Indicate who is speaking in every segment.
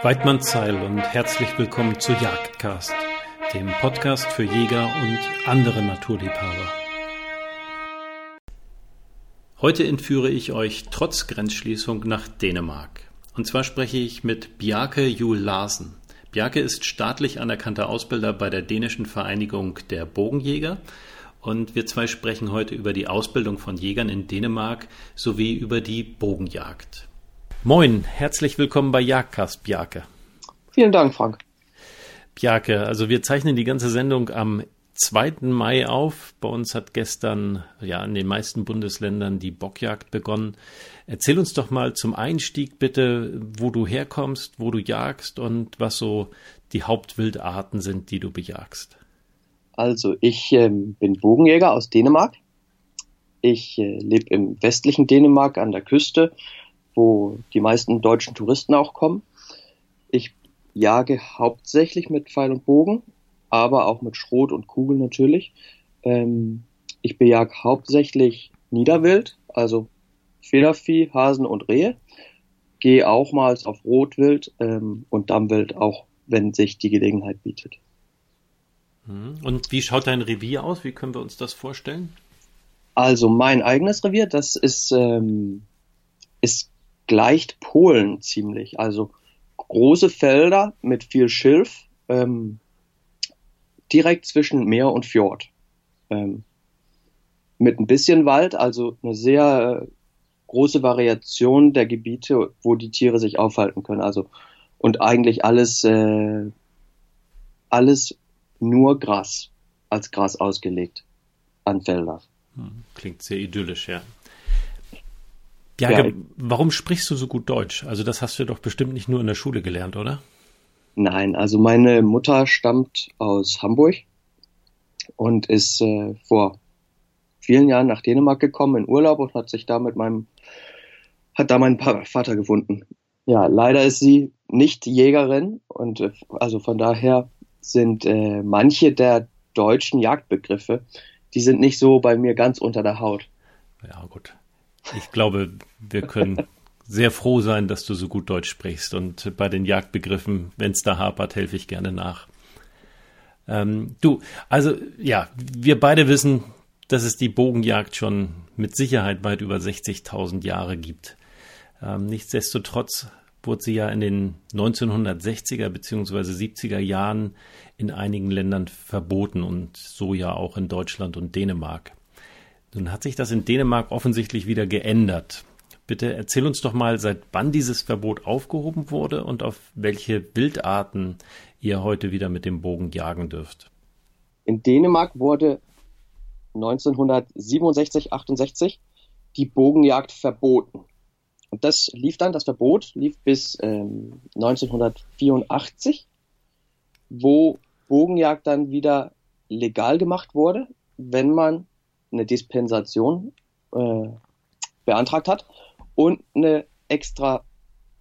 Speaker 1: Weidmannszeil und herzlich willkommen zu Jagdcast, dem Podcast für Jäger und andere Naturliebhaber. Heute entführe ich euch trotz Grenzschließung nach Dänemark. Und zwar spreche ich mit Bjarke Juhl Larsen. Bjarke ist staatlich anerkannter Ausbilder bei der dänischen Vereinigung der Bogenjäger und wir zwei sprechen heute über die Ausbildung von Jägern in Dänemark sowie über die Bogenjagd. Moin, herzlich willkommen bei Jagdcast, Bjarke.
Speaker 2: Vielen Dank, Frank.
Speaker 1: Bjarke, also wir zeichnen die ganze Sendung am 2. Mai auf. Bei uns hat gestern ja in den meisten Bundesländern die Bockjagd begonnen. Erzähl uns doch mal zum Einstieg bitte, wo du herkommst, wo du jagst und was so die Hauptwildarten sind, die du bejagst.
Speaker 2: Also ich äh, bin Bogenjäger aus Dänemark. Ich äh, lebe im westlichen Dänemark an der Küste wo die meisten deutschen Touristen auch kommen. Ich jage hauptsächlich mit Pfeil und Bogen, aber auch mit Schrot und Kugel natürlich. Ähm, ich bejag hauptsächlich Niederwild, also Federvieh, Hasen und Rehe. Gehe auch mal auf Rotwild ähm, und Dammwild, auch wenn sich die Gelegenheit bietet.
Speaker 1: Hm. Und wie schaut dein Revier aus? Wie können wir uns das vorstellen?
Speaker 2: Also mein eigenes Revier, das ist, ähm, ist gleicht Polen ziemlich. Also große Felder mit viel Schilf, ähm, direkt zwischen Meer und Fjord. Ähm, mit ein bisschen Wald, also eine sehr äh, große Variation der Gebiete, wo die Tiere sich aufhalten können. Also und eigentlich alles, äh, alles nur Gras als Gras ausgelegt an Felder.
Speaker 1: Hm, klingt sehr idyllisch, ja. Ja, warum sprichst du so gut Deutsch? Also das hast du doch bestimmt nicht nur in der Schule gelernt, oder?
Speaker 2: Nein, also meine Mutter stammt aus Hamburg und ist äh, vor vielen Jahren nach Dänemark gekommen in Urlaub und hat sich da mit meinem, hat da meinen Vater gefunden. Ja, leider ist sie nicht Jägerin und äh, also von daher sind äh, manche der deutschen Jagdbegriffe, die sind nicht so bei mir ganz unter der Haut.
Speaker 1: Ja, gut. Ich glaube, wir können sehr froh sein, dass du so gut Deutsch sprichst. Und bei den Jagdbegriffen, wenn es da hapert, helfe ich gerne nach. Ähm, du, also ja, wir beide wissen, dass es die Bogenjagd schon mit Sicherheit weit über 60.000 Jahre gibt. Ähm, nichtsdestotrotz wurde sie ja in den 1960er bzw. 70er Jahren in einigen Ländern verboten und so ja auch in Deutschland und Dänemark. Nun hat sich das in Dänemark offensichtlich wieder geändert. Bitte erzähl uns doch mal, seit wann dieses Verbot aufgehoben wurde und auf welche Wildarten ihr heute wieder mit dem Bogen jagen dürft.
Speaker 2: In Dänemark wurde 1967, 68 die Bogenjagd verboten. Und das lief dann, das Verbot lief bis ähm, 1984, wo Bogenjagd dann wieder legal gemacht wurde, wenn man eine Dispensation äh, beantragt hat und eine extra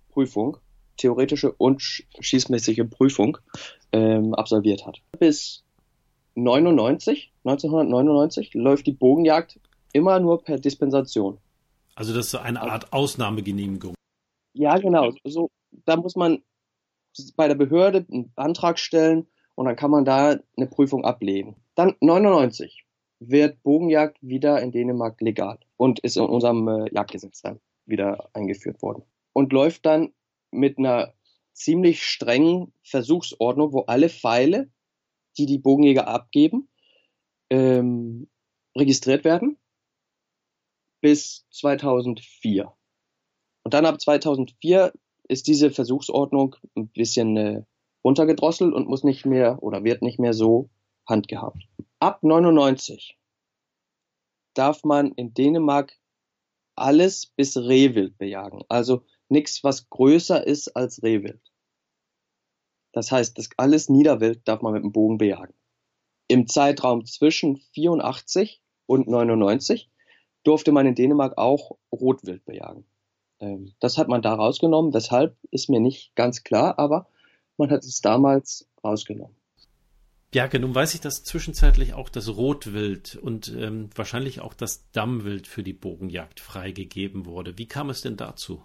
Speaker 2: Prüfung, theoretische und schießmäßige Prüfung ähm, absolviert hat. Bis 99, 1999 läuft die Bogenjagd immer nur per Dispensation.
Speaker 1: Also das ist so eine Art Ausnahmegenehmigung.
Speaker 2: Ja, genau. So, da muss man bei der Behörde einen Antrag stellen und dann kann man da eine Prüfung ablegen. Dann 99 wird Bogenjagd wieder in Dänemark legal und ist in unserem äh, Jagdgesetz dann wieder eingeführt worden. Und läuft dann mit einer ziemlich strengen Versuchsordnung, wo alle Pfeile, die die Bogenjäger abgeben, ähm, registriert werden bis 2004. Und dann ab 2004 ist diese Versuchsordnung ein bisschen äh, runtergedrosselt und muss nicht mehr oder wird nicht mehr so handgehabt. Ab 99 darf man in Dänemark alles bis Rehwild bejagen. Also nichts, was größer ist als Rehwild. Das heißt, das alles Niederwild darf man mit dem Bogen bejagen. Im Zeitraum zwischen 84 und 99 durfte man in Dänemark auch Rotwild bejagen. Ähm, das hat man da rausgenommen. Weshalb ist mir nicht ganz klar, aber man hat es damals rausgenommen.
Speaker 1: Bjarke, nun weiß ich, dass zwischenzeitlich auch das Rotwild und ähm, wahrscheinlich auch das Dammwild für die Bogenjagd freigegeben wurde. Wie kam es denn dazu?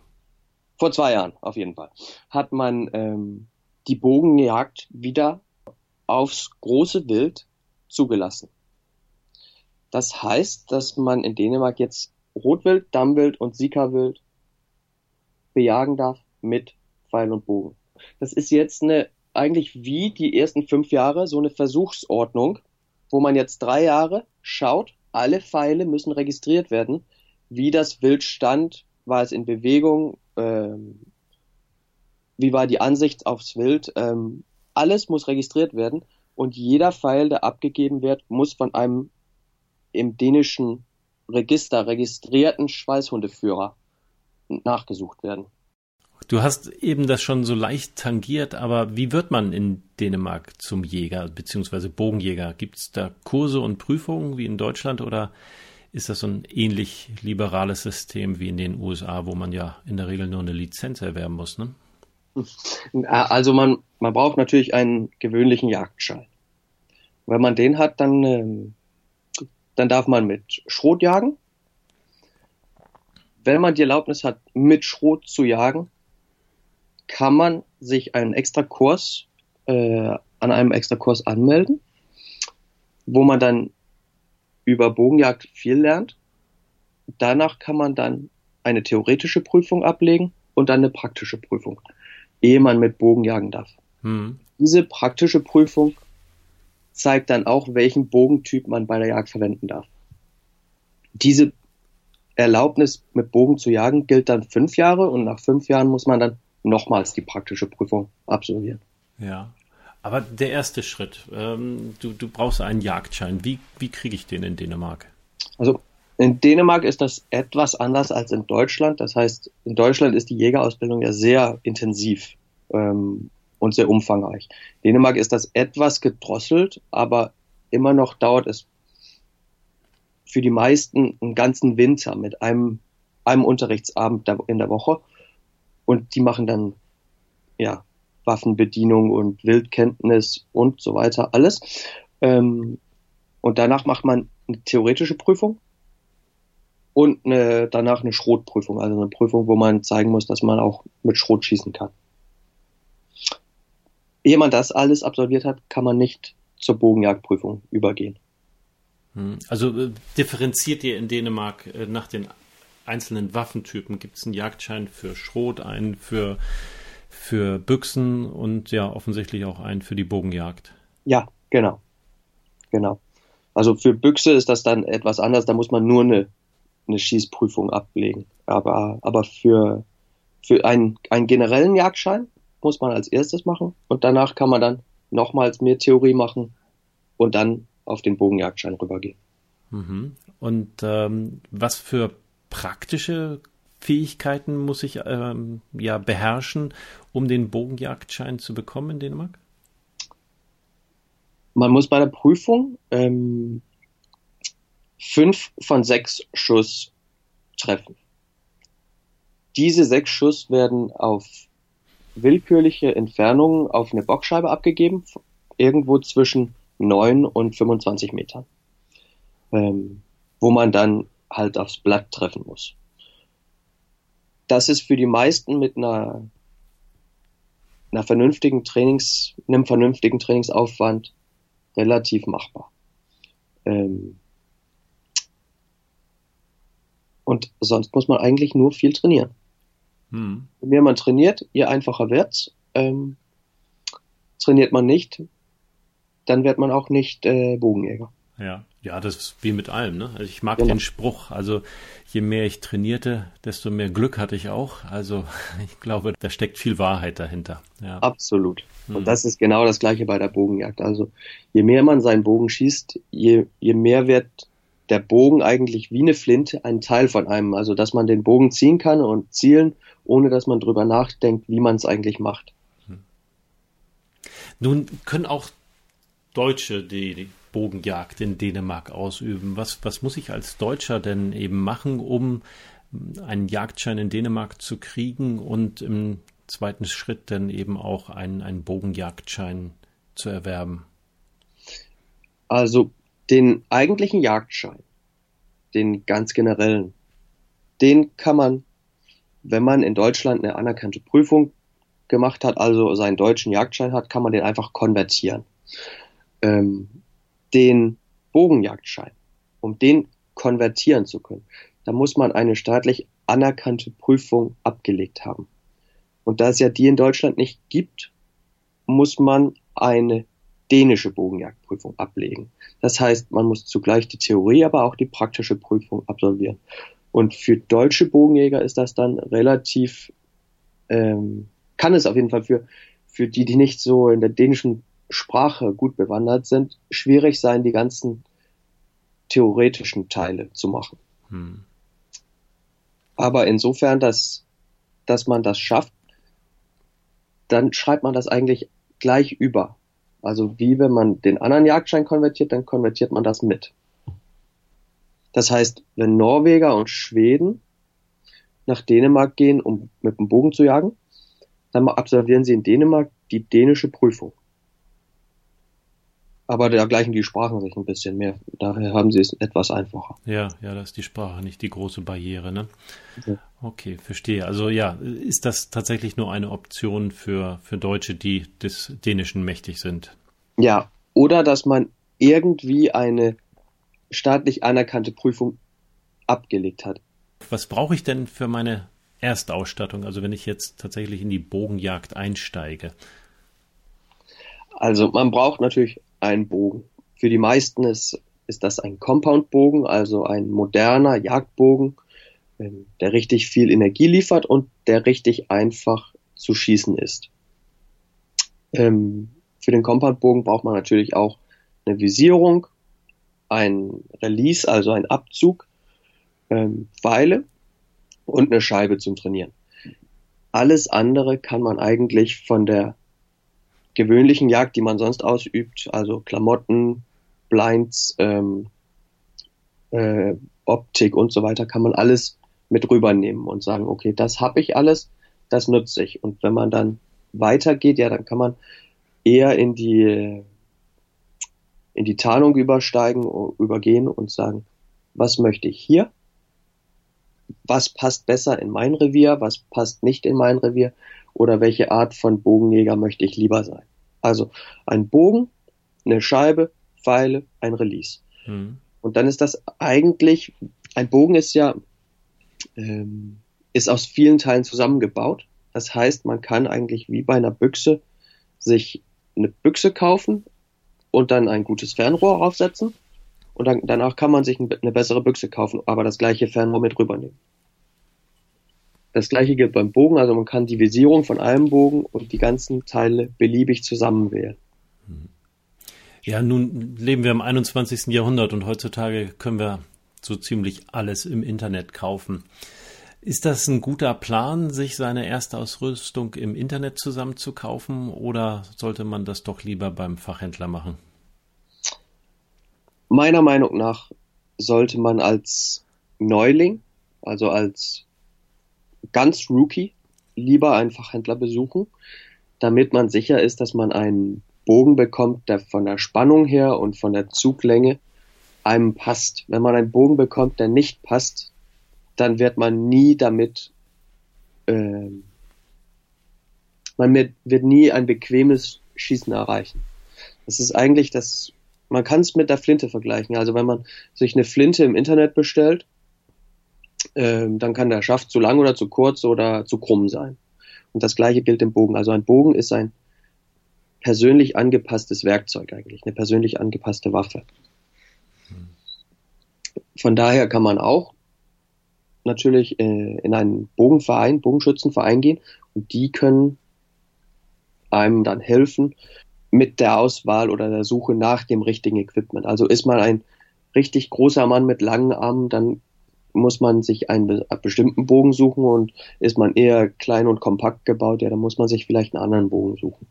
Speaker 2: vor zwei Jahren auf jeden Fall, hat man ähm, die Bogenjagd wieder aufs große Wild zugelassen. Das heißt, dass man in Dänemark jetzt Rotwild, Dammwild und Sikawild bejagen darf mit Pfeil und Bogen. Das ist jetzt eine, eigentlich wie die ersten fünf Jahre, so eine Versuchsordnung, wo man jetzt drei Jahre schaut, alle Pfeile müssen registriert werden, wie das Wild stand, war es in Bewegung, ähm, wie war die Ansicht aufs Wild, ähm, alles muss registriert werden und jeder Pfeil, der abgegeben wird, muss von einem im dänischen Register registrierten Schweißhundeführer nachgesucht werden.
Speaker 1: Du hast eben das schon so leicht tangiert, aber wie wird man in Dänemark zum Jäger bzw. Bogenjäger? Gibt es da Kurse und Prüfungen wie in Deutschland oder ist das so ein ähnlich liberales System wie in den USA, wo man ja in der Regel nur eine Lizenz erwerben muss? Ne?
Speaker 2: Also man, man braucht natürlich einen gewöhnlichen Jagdschein. Wenn man den hat, dann, ähm, dann darf man mit Schrot jagen. Wenn man die Erlaubnis hat, mit Schrot zu jagen, kann man sich einen extra Kurs äh, an einem extra Kurs anmelden, wo man dann über Bogenjagd viel lernt. Danach kann man dann eine theoretische Prüfung ablegen und dann eine praktische Prüfung, ehe man mit Bogen jagen darf. Hm. Diese praktische Prüfung zeigt dann auch, welchen Bogentyp man bei der Jagd verwenden darf. Diese Erlaubnis mit Bogen zu jagen gilt dann fünf Jahre und nach fünf Jahren muss man dann nochmals die praktische Prüfung absolvieren.
Speaker 1: Ja, aber der erste Schritt, ähm, du, du brauchst einen Jagdschein. Wie, wie kriege ich den in Dänemark?
Speaker 2: Also in Dänemark ist das etwas anders als in Deutschland. Das heißt, in Deutschland ist die Jägerausbildung ja sehr intensiv ähm, und sehr umfangreich. In Dänemark ist das etwas gedrosselt, aber immer noch dauert es für die meisten einen ganzen Winter mit einem, einem Unterrichtsabend in der Woche. Und die machen dann, ja, Waffenbedienung und Wildkenntnis und so weiter, alles. Ähm, und danach macht man eine theoretische Prüfung und eine, danach eine Schrotprüfung, also eine Prüfung, wo man zeigen muss, dass man auch mit Schrot schießen kann. Ehe man das alles absolviert hat, kann man nicht zur Bogenjagdprüfung übergehen.
Speaker 1: Hm. Also äh, differenziert ihr in Dänemark äh, nach den einzelnen Waffentypen? Gibt es einen Jagdschein für Schrot, einen für für Büchsen und ja offensichtlich auch einen für die Bogenjagd.
Speaker 2: Ja, genau. Genau. Also für Büchse ist das dann etwas anders, da muss man nur eine, eine Schießprüfung ablegen. Aber, aber für, für einen, einen generellen Jagdschein muss man als erstes machen und danach kann man dann nochmals mehr Theorie machen und dann auf den Bogenjagdschein rübergehen.
Speaker 1: Mhm. Und ähm, was für praktische Fähigkeiten muss ich ähm, ja beherrschen, um den Bogenjagdschein zu bekommen in Dänemark?
Speaker 2: Man muss bei der Prüfung ähm, fünf von sechs Schuss treffen. Diese sechs Schuss werden auf willkürliche Entfernungen auf eine Bockscheibe abgegeben, irgendwo zwischen 9 und 25 Metern, ähm, wo man dann halt aufs Blatt treffen muss das ist für die meisten mit einer, einer vernünftigen Trainings, einem vernünftigen Trainingsaufwand relativ machbar. Ähm und sonst muss man eigentlich nur viel trainieren. Hm. Je mehr man trainiert, je einfacher wird's. Ähm trainiert man nicht, dann wird man auch nicht äh, Bogenjäger.
Speaker 1: Ja. Ja, das ist wie mit allem. Ne? Also ich mag genau. den Spruch. Also je mehr ich trainierte, desto mehr Glück hatte ich auch. Also ich glaube, da steckt viel Wahrheit dahinter.
Speaker 2: Ja. Absolut. Und hm. das ist genau das Gleiche bei der Bogenjagd. Also je mehr man seinen Bogen schießt, je, je mehr wird der Bogen eigentlich wie eine Flinte ein Teil von einem. Also dass man den Bogen ziehen kann und zielen, ohne dass man drüber nachdenkt, wie man es eigentlich macht. Hm.
Speaker 1: Nun können auch Deutsche die, Bogenjagd in Dänemark ausüben. Was, was muss ich als Deutscher denn eben machen, um einen Jagdschein in Dänemark zu kriegen und im zweiten Schritt dann eben auch einen, einen Bogenjagdschein zu erwerben?
Speaker 2: Also den eigentlichen Jagdschein, den ganz generellen, den kann man wenn man in Deutschland eine anerkannte Prüfung gemacht hat, also seinen deutschen Jagdschein hat, kann man den einfach konvertieren. Ähm, den Bogenjagdschein, um den konvertieren zu können, da muss man eine staatlich anerkannte Prüfung abgelegt haben. Und da es ja die in Deutschland nicht gibt, muss man eine dänische Bogenjagdprüfung ablegen. Das heißt, man muss zugleich die Theorie, aber auch die praktische Prüfung absolvieren. Und für deutsche Bogenjäger ist das dann relativ, ähm, kann es auf jeden Fall für, für die, die nicht so in der dänischen Sprache gut bewandert sind, schwierig sein, die ganzen theoretischen Teile zu machen. Hm. Aber insofern, dass, dass man das schafft, dann schreibt man das eigentlich gleich über. Also wie wenn man den anderen Jagdschein konvertiert, dann konvertiert man das mit. Das heißt, wenn Norweger und Schweden nach Dänemark gehen, um mit dem Bogen zu jagen, dann absolvieren sie in Dänemark die dänische Prüfung. Aber da gleichen die Sprachen sich ein bisschen mehr. Daher haben sie es etwas einfacher.
Speaker 1: Ja, ja, da ist die Sprache nicht die große Barriere, ne? Ja. Okay, verstehe. Also ja, ist das tatsächlich nur eine Option für, für Deutsche, die des Dänischen mächtig sind?
Speaker 2: Ja, oder dass man irgendwie eine staatlich anerkannte Prüfung abgelegt hat.
Speaker 1: Was brauche ich denn für meine Erstausstattung, also wenn ich jetzt tatsächlich in die Bogenjagd einsteige?
Speaker 2: Also man braucht natürlich einen Bogen. Für die meisten ist, ist das ein Compound-Bogen, also ein moderner Jagdbogen, ähm, der richtig viel Energie liefert und der richtig einfach zu schießen ist. Ähm, für den Compound-Bogen braucht man natürlich auch eine Visierung, ein Release, also ein Abzug, ähm, Pfeile und eine Scheibe zum Trainieren. Alles andere kann man eigentlich von der gewöhnlichen Jagd, die man sonst ausübt, also Klamotten, Blinds, ähm, äh, Optik und so weiter, kann man alles mit rübernehmen und sagen, okay, das habe ich alles, das nutze ich. Und wenn man dann weitergeht, ja, dann kann man eher in die in die Tarnung übersteigen, übergehen und sagen, was möchte ich hier? Was passt besser in mein Revier? Was passt nicht in mein Revier? Oder welche Art von Bogenjäger möchte ich lieber sein? Also ein Bogen, eine Scheibe, Pfeile, ein Release. Mhm. Und dann ist das eigentlich, ein Bogen ist ja, ähm, ist aus vielen Teilen zusammengebaut. Das heißt, man kann eigentlich wie bei einer Büchse sich eine Büchse kaufen, und dann ein gutes Fernrohr aufsetzen. Und dann, danach kann man sich eine bessere Büchse kaufen, aber das gleiche Fernrohr mit rübernehmen. Das gleiche gilt beim Bogen, also man kann die Visierung von einem Bogen und die ganzen Teile beliebig zusammenwählen.
Speaker 1: Ja, nun leben wir im 21. Jahrhundert und heutzutage können wir so ziemlich alles im Internet kaufen. Ist das ein guter Plan, sich seine Erstausrüstung im Internet zusammenzukaufen oder sollte man das doch lieber beim Fachhändler machen?
Speaker 2: Meiner Meinung nach sollte man als Neuling, also als ganz Rookie, lieber einen Fachhändler besuchen, damit man sicher ist, dass man einen Bogen bekommt, der von der Spannung her und von der Zuglänge einem passt. Wenn man einen Bogen bekommt, der nicht passt, dann wird man nie damit, äh, man wird, wird nie ein bequemes Schießen erreichen. Das ist eigentlich das, man kann es mit der Flinte vergleichen. Also wenn man sich eine Flinte im Internet bestellt, äh, dann kann der Schaft zu lang oder zu kurz oder zu krumm sein. Und das gleiche gilt im Bogen. Also ein Bogen ist ein persönlich angepasstes Werkzeug eigentlich, eine persönlich angepasste Waffe. Von daher kann man auch natürlich äh, in einen Bogenverein, Bogenschützenverein gehen und die können einem dann helfen mit der Auswahl oder der Suche nach dem richtigen Equipment. Also ist man ein richtig großer Mann mit langen Armen, dann muss man sich einen bestimmten Bogen suchen und ist man eher klein und kompakt gebaut, ja, dann muss man sich vielleicht einen anderen Bogen suchen.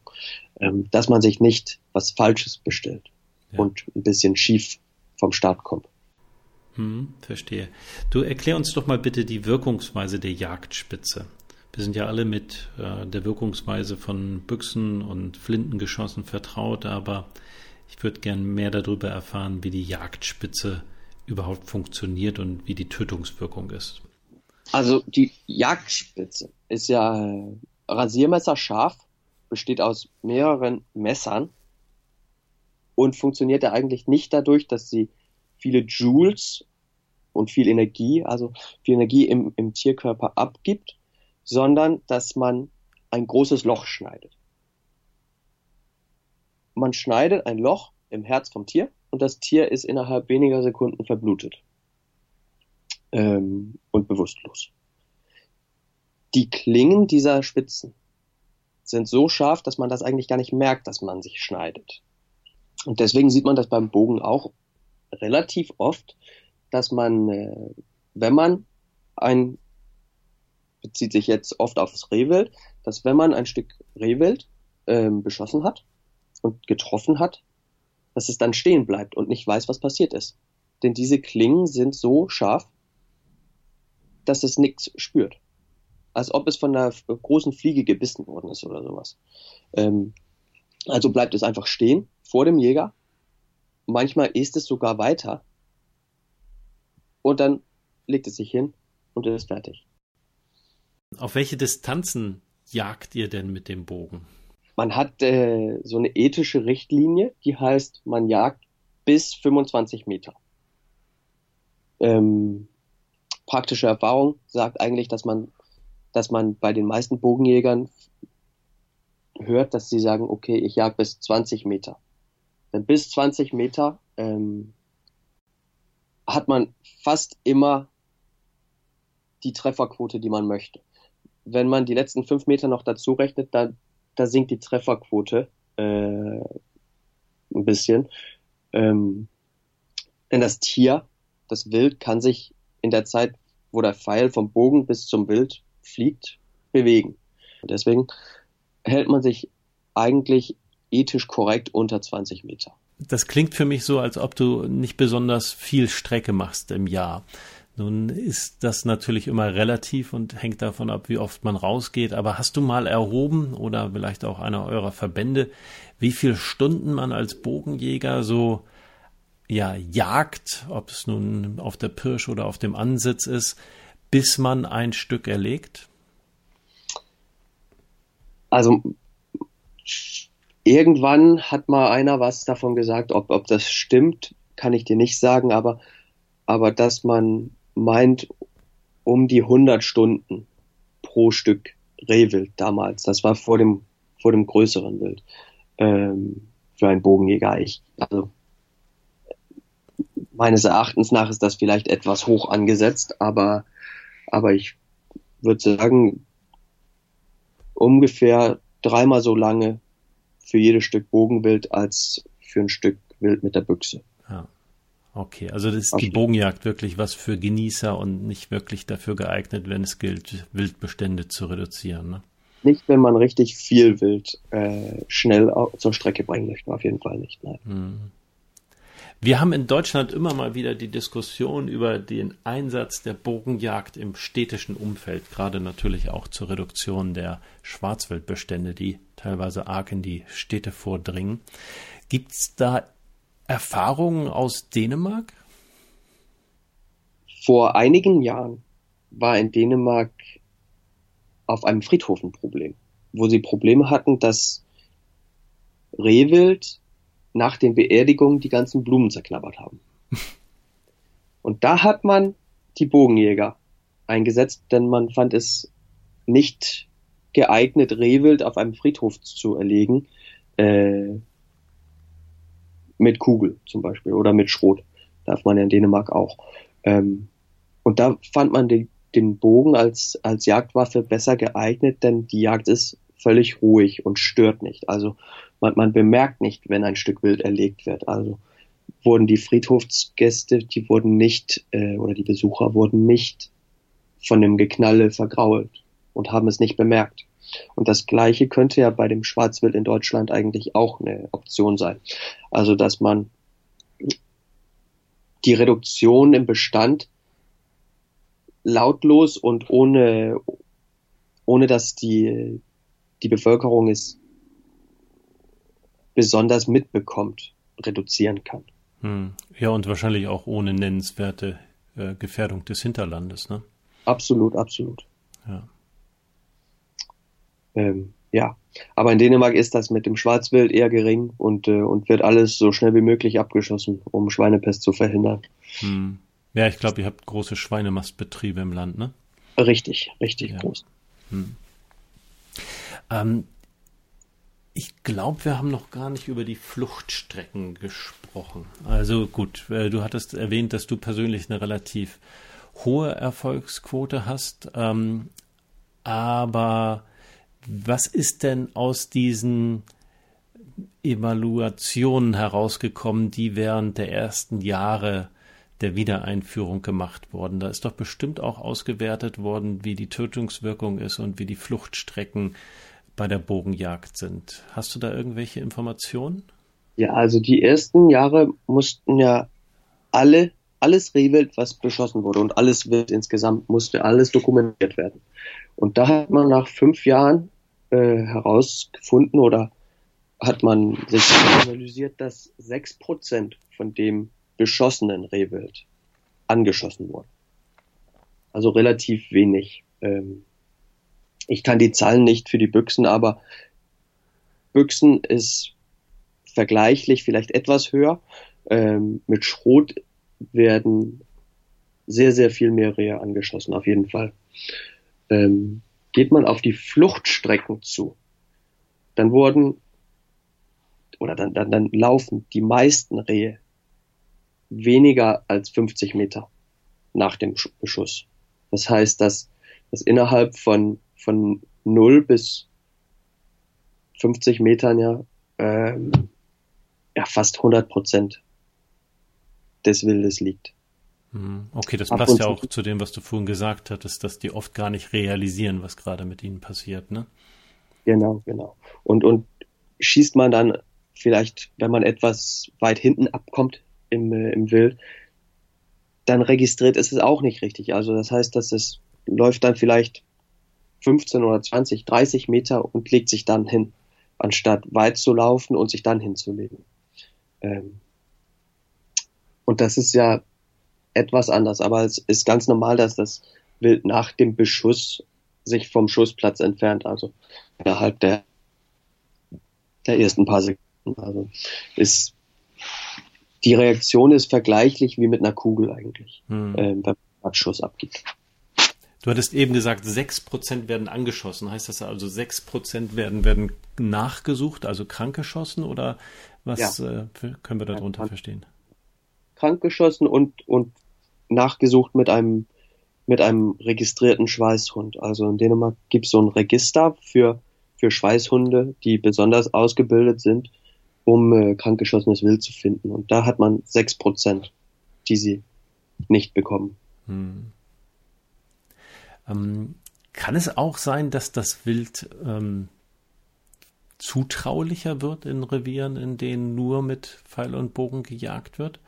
Speaker 2: Ähm, dass man sich nicht was Falsches bestellt ja. und ein bisschen schief vom Start kommt.
Speaker 1: Hm, verstehe. Du erklär uns doch mal bitte die Wirkungsweise der Jagdspitze. Wir sind ja alle mit äh, der Wirkungsweise von Büchsen und Flintengeschossen vertraut, aber ich würde gern mehr darüber erfahren, wie die Jagdspitze überhaupt funktioniert und wie die Tötungswirkung ist.
Speaker 2: Also die Jagdspitze ist ja äh, rasiermesserscharf, besteht aus mehreren Messern und funktioniert ja eigentlich nicht dadurch, dass sie viele Joules und viel Energie, also viel Energie im, im Tierkörper abgibt, sondern dass man ein großes Loch schneidet. Man schneidet ein Loch im Herz vom Tier und das Tier ist innerhalb weniger Sekunden verblutet ähm, und bewusstlos. Die Klingen dieser Spitzen sind so scharf, dass man das eigentlich gar nicht merkt, dass man sich schneidet. Und deswegen sieht man das beim Bogen auch relativ oft, dass man, äh, wenn man ein, bezieht sich jetzt oft aufs Rehwild, dass wenn man ein Stück Rehwild ähm, beschossen hat und getroffen hat, dass es dann stehen bleibt und nicht weiß, was passiert ist. Denn diese Klingen sind so scharf, dass es nichts spürt. Als ob es von einer großen Fliege gebissen worden ist oder sowas. Ähm, also bleibt es einfach stehen vor dem Jäger. Manchmal ist es sogar weiter. Und dann legt es sich hin und ist fertig.
Speaker 1: Auf welche Distanzen jagt ihr denn mit dem Bogen?
Speaker 2: Man hat äh, so eine ethische Richtlinie, die heißt, man jagt bis 25 Meter. Ähm, praktische Erfahrung sagt eigentlich, dass man, dass man bei den meisten Bogenjägern hört, dass sie sagen, okay, ich jag bis 20 Meter. Denn bis 20 Meter ähm, hat man fast immer die Trefferquote, die man möchte. Wenn man die letzten fünf Meter noch dazu rechnet, da, da sinkt die Trefferquote äh, ein bisschen. Ähm, denn das Tier, das Wild, kann sich in der Zeit, wo der Pfeil vom Bogen bis zum Wild fliegt, bewegen. Deswegen hält man sich eigentlich ethisch korrekt unter 20 Meter.
Speaker 1: Das klingt für mich so, als ob du nicht besonders viel Strecke machst im Jahr. Nun ist das natürlich immer relativ und hängt davon ab, wie oft man rausgeht. Aber hast du mal erhoben oder vielleicht auch einer eurer Verbände, wie viele Stunden man als Bogenjäger so ja jagt, ob es nun auf der Pirsch oder auf dem Ansitz ist, bis man ein Stück erlegt?
Speaker 2: Also irgendwann hat mal einer was davon gesagt, ob, ob das stimmt, kann ich dir nicht sagen, aber, aber dass man meint, um die 100 Stunden pro Stück Rehwild damals, das war vor dem, vor dem größeren Wild, ähm, für einen Bogenjäger. Ich, also, meines Erachtens nach ist das vielleicht etwas hoch angesetzt, aber, aber ich würde sagen, ungefähr dreimal so lange für jedes Stück Bogenwild als für ein Stück Wild mit der Büchse.
Speaker 1: Okay, also das ist die Bogenjagd wirklich was für Genießer und nicht wirklich dafür geeignet, wenn es gilt, Wildbestände zu reduzieren. Ne?
Speaker 2: Nicht, wenn man richtig viel Wild äh, schnell zur Strecke bringen möchte, auf jeden Fall nicht. Nein.
Speaker 1: Hm. Wir haben in Deutschland immer mal wieder die Diskussion über den Einsatz der Bogenjagd im städtischen Umfeld, gerade natürlich auch zur Reduktion der Schwarzwildbestände, die teilweise arg in die Städte vordringen. Gibt es da Erfahrungen aus Dänemark?
Speaker 2: Vor einigen Jahren war in Dänemark auf einem Friedhof ein Problem, wo sie Probleme hatten, dass Rehwild nach den Beerdigungen die ganzen Blumen zerknabbert haben. Und da hat man die Bogenjäger eingesetzt, denn man fand es nicht geeignet, Rehwild auf einem Friedhof zu erlegen, äh, mit Kugel zum Beispiel oder mit Schrot. Darf man ja in Dänemark auch. Ähm, und da fand man den, den Bogen als, als Jagdwaffe besser geeignet, denn die Jagd ist völlig ruhig und stört nicht. Also man, man bemerkt nicht, wenn ein Stück Wild erlegt wird. Also wurden die Friedhofsgäste, die wurden nicht, äh, oder die Besucher wurden nicht von dem Geknalle vergrault und haben es nicht bemerkt. Und das Gleiche könnte ja bei dem Schwarzwild in Deutschland eigentlich auch eine Option sein. Also, dass man die Reduktion im Bestand lautlos und ohne, ohne dass die, die Bevölkerung es besonders mitbekommt, reduzieren kann.
Speaker 1: Hm. Ja, und wahrscheinlich auch ohne nennenswerte äh, Gefährdung des Hinterlandes, ne?
Speaker 2: Absolut, absolut.
Speaker 1: Ja.
Speaker 2: Ähm, ja, aber in Dänemark ist das mit dem Schwarzwild eher gering und, äh, und wird alles so schnell wie möglich abgeschossen, um Schweinepest zu verhindern.
Speaker 1: Hm. Ja, ich glaube, ihr habt große Schweinemastbetriebe im Land, ne?
Speaker 2: Richtig, richtig ja. groß.
Speaker 1: Hm. Ähm, ich glaube, wir haben noch gar nicht über die Fluchtstrecken gesprochen. Also gut, äh, du hattest erwähnt, dass du persönlich eine relativ hohe Erfolgsquote hast. Ähm, aber was ist denn aus diesen Evaluationen herausgekommen, die während der ersten Jahre der Wiedereinführung gemacht wurden? Da ist doch bestimmt auch ausgewertet worden, wie die Tötungswirkung ist und wie die Fluchtstrecken bei der Bogenjagd sind. Hast du da irgendwelche Informationen?
Speaker 2: Ja, also die ersten Jahre mussten ja alle, alles Rehwild, was beschossen wurde und alles Wild insgesamt musste alles dokumentiert werden. Und da hat man nach fünf Jahren äh, herausgefunden oder hat man sich analysiert, dass sechs Prozent von dem beschossenen Rehwild angeschossen wurden. Also relativ wenig. Ähm, ich kann die Zahlen nicht für die Büchsen, aber Büchsen ist vergleichlich vielleicht etwas höher. Ähm, mit Schrot werden sehr, sehr viel mehr Rehe angeschossen, auf jeden Fall. Ähm, geht man auf die Fluchtstrecken zu, dann wurden oder dann, dann, dann laufen die meisten Rehe weniger als 50 Meter nach dem Beschuss. Das heißt, dass, dass innerhalb von, von 0 bis 50 Metern ja, ähm, ja fast 100 Prozent des Wildes liegt.
Speaker 1: Mhm. Okay, das passt ja auch zu dem, was du vorhin gesagt hattest, dass die oft gar nicht realisieren, was gerade mit ihnen passiert, ne?
Speaker 2: Genau, genau. Und, und schießt man dann vielleicht, wenn man etwas weit hinten abkommt im, äh, im Wild, dann registriert ist es auch nicht richtig. Also das heißt, dass es läuft dann vielleicht 15 oder 20, 30 Meter und legt sich dann hin, anstatt weit zu laufen und sich dann hinzulegen. Ähm, und das ist ja etwas anders, aber es ist ganz normal, dass das Wild nach dem Beschuss sich vom Schussplatz entfernt, also innerhalb der, der ersten paar Sekunden. Also ist die Reaktion ist vergleichlich wie mit einer Kugel eigentlich, hm. ähm, wenn man Schuss abgibt.
Speaker 1: Du hattest eben gesagt, 6% werden angeschossen. Heißt das also, 6% werden, werden nachgesucht, also krankgeschossen oder was ja. äh, können wir darunter ja, verstehen?
Speaker 2: Krankgeschossen und, und nachgesucht mit einem, mit einem registrierten Schweißhund. Also in Dänemark gibt es so ein Register für, für Schweißhunde, die besonders ausgebildet sind, um äh, krankgeschossenes Wild zu finden. Und da hat man sechs Prozent, die sie nicht bekommen. Hm.
Speaker 1: Ähm, kann es auch sein, dass das Wild ähm, zutraulicher wird in Revieren, in denen nur mit Pfeil und Bogen gejagt wird?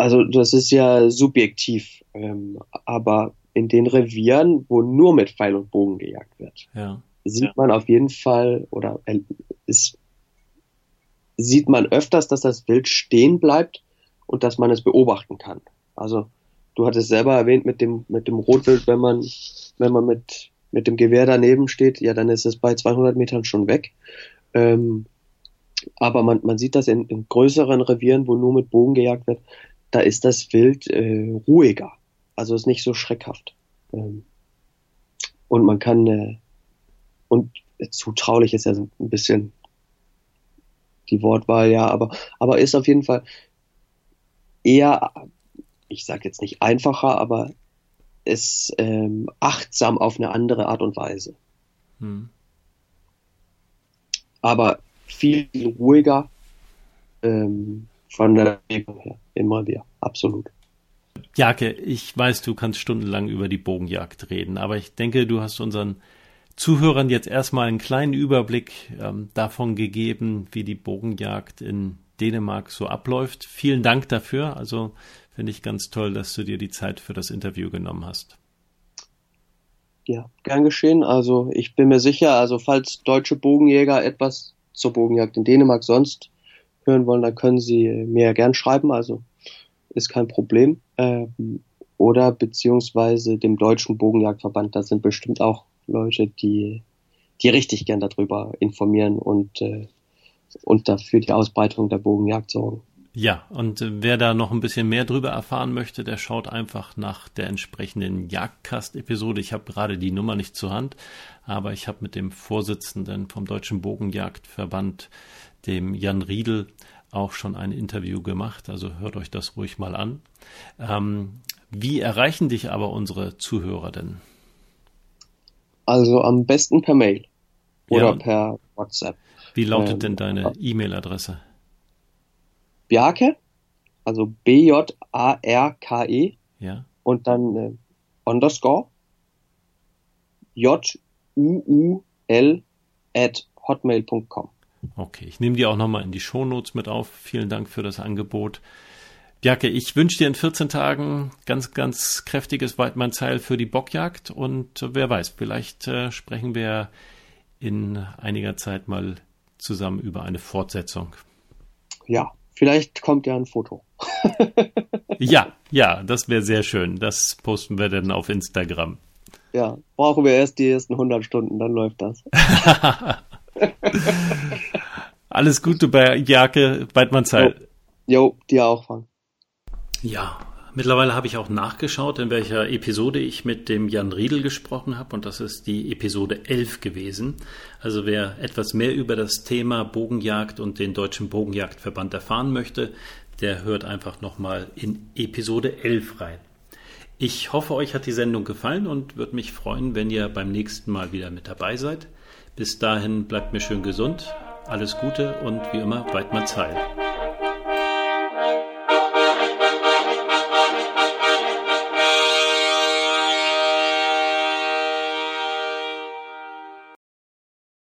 Speaker 2: Also das ist ja subjektiv, ähm, aber in den Revieren, wo nur mit Pfeil und Bogen gejagt wird, ja. sieht ja. man auf jeden Fall oder ist, sieht man öfters, dass das Wild stehen bleibt und dass man es beobachten kann. Also du hattest selber erwähnt mit dem mit dem Rotwild, wenn man wenn man mit mit dem Gewehr daneben steht, ja, dann ist es bei 200 Metern schon weg. Ähm, aber man, man sieht das in, in größeren Revieren, wo nur mit Bogen gejagt wird, da ist das Wild äh, ruhiger. Also ist nicht so schreckhaft. Ähm, und man kann, äh, und zutraulich ist ja ein bisschen die Wortwahl, ja, aber, aber ist auf jeden Fall eher, ich sage jetzt nicht einfacher, aber ist ähm, achtsam auf eine andere Art und Weise. Hm. Aber viel ruhiger, ähm, von der Bewegung her. Immer wieder. Absolut.
Speaker 1: Jake, ich weiß, du kannst stundenlang über die Bogenjagd reden, aber ich denke, du hast unseren Zuhörern jetzt erstmal einen kleinen Überblick ähm, davon gegeben, wie die Bogenjagd in Dänemark so abläuft. Vielen Dank dafür. Also finde ich ganz toll, dass du dir die Zeit für das Interview genommen hast.
Speaker 2: Ja, gern geschehen. Also ich bin mir sicher, also falls deutsche Bogenjäger etwas zur Bogenjagd in Dänemark sonst hören wollen, dann können Sie mir gern schreiben. Also ist kein Problem. Ähm, oder beziehungsweise dem Deutschen Bogenjagdverband, da sind bestimmt auch Leute, die, die richtig gern darüber informieren und, äh, und dafür die Ausbreitung der Bogenjagd sorgen.
Speaker 1: Ja, und äh, wer da noch ein bisschen mehr drüber erfahren möchte, der schaut einfach nach der entsprechenden Jagdcast-Episode. Ich habe gerade die Nummer nicht zur Hand, aber ich habe mit dem Vorsitzenden vom Deutschen Bogenjagdverband, dem Jan Riedel, auch schon ein Interview gemacht. Also hört euch das ruhig mal an. Ähm, wie erreichen dich aber unsere Zuhörer denn?
Speaker 2: Also am besten per Mail oder ja. per WhatsApp.
Speaker 1: Wie lautet ähm, denn deine E-Mail-Adresse?
Speaker 2: Bjarke, also B-J-A-R-K-E.
Speaker 1: Ja.
Speaker 2: Und dann äh, underscore J-U-U-L at hotmail.com.
Speaker 1: Okay, ich nehme die auch nochmal in die Shownotes mit auf. Vielen Dank für das Angebot. Bjarke, ich wünsche dir in 14 Tagen ganz, ganz kräftiges Weidmannsheil für die Bockjagd und wer weiß, vielleicht äh, sprechen wir in einiger Zeit mal zusammen über eine Fortsetzung.
Speaker 2: Ja, Vielleicht kommt ja ein Foto.
Speaker 1: ja, ja, das wäre sehr schön. Das posten wir dann auf Instagram.
Speaker 2: Ja, brauchen wir erst die ersten 100 Stunden, dann läuft das.
Speaker 1: Alles Gute bei Jake Weidmannsheil.
Speaker 2: Jo, jo dir auch, Frank.
Speaker 1: Ja, Mittlerweile habe ich auch nachgeschaut, in welcher Episode ich mit dem Jan Riedel gesprochen habe und das ist die Episode 11 gewesen. Also wer etwas mehr über das Thema Bogenjagd und den Deutschen Bogenjagdverband erfahren möchte, der hört einfach nochmal in Episode 11 rein. Ich hoffe, euch hat die Sendung gefallen und würde mich freuen, wenn ihr beim nächsten Mal wieder mit dabei seid. Bis dahin bleibt mir schön gesund, alles Gute und wie immer, Weidmanns Heil.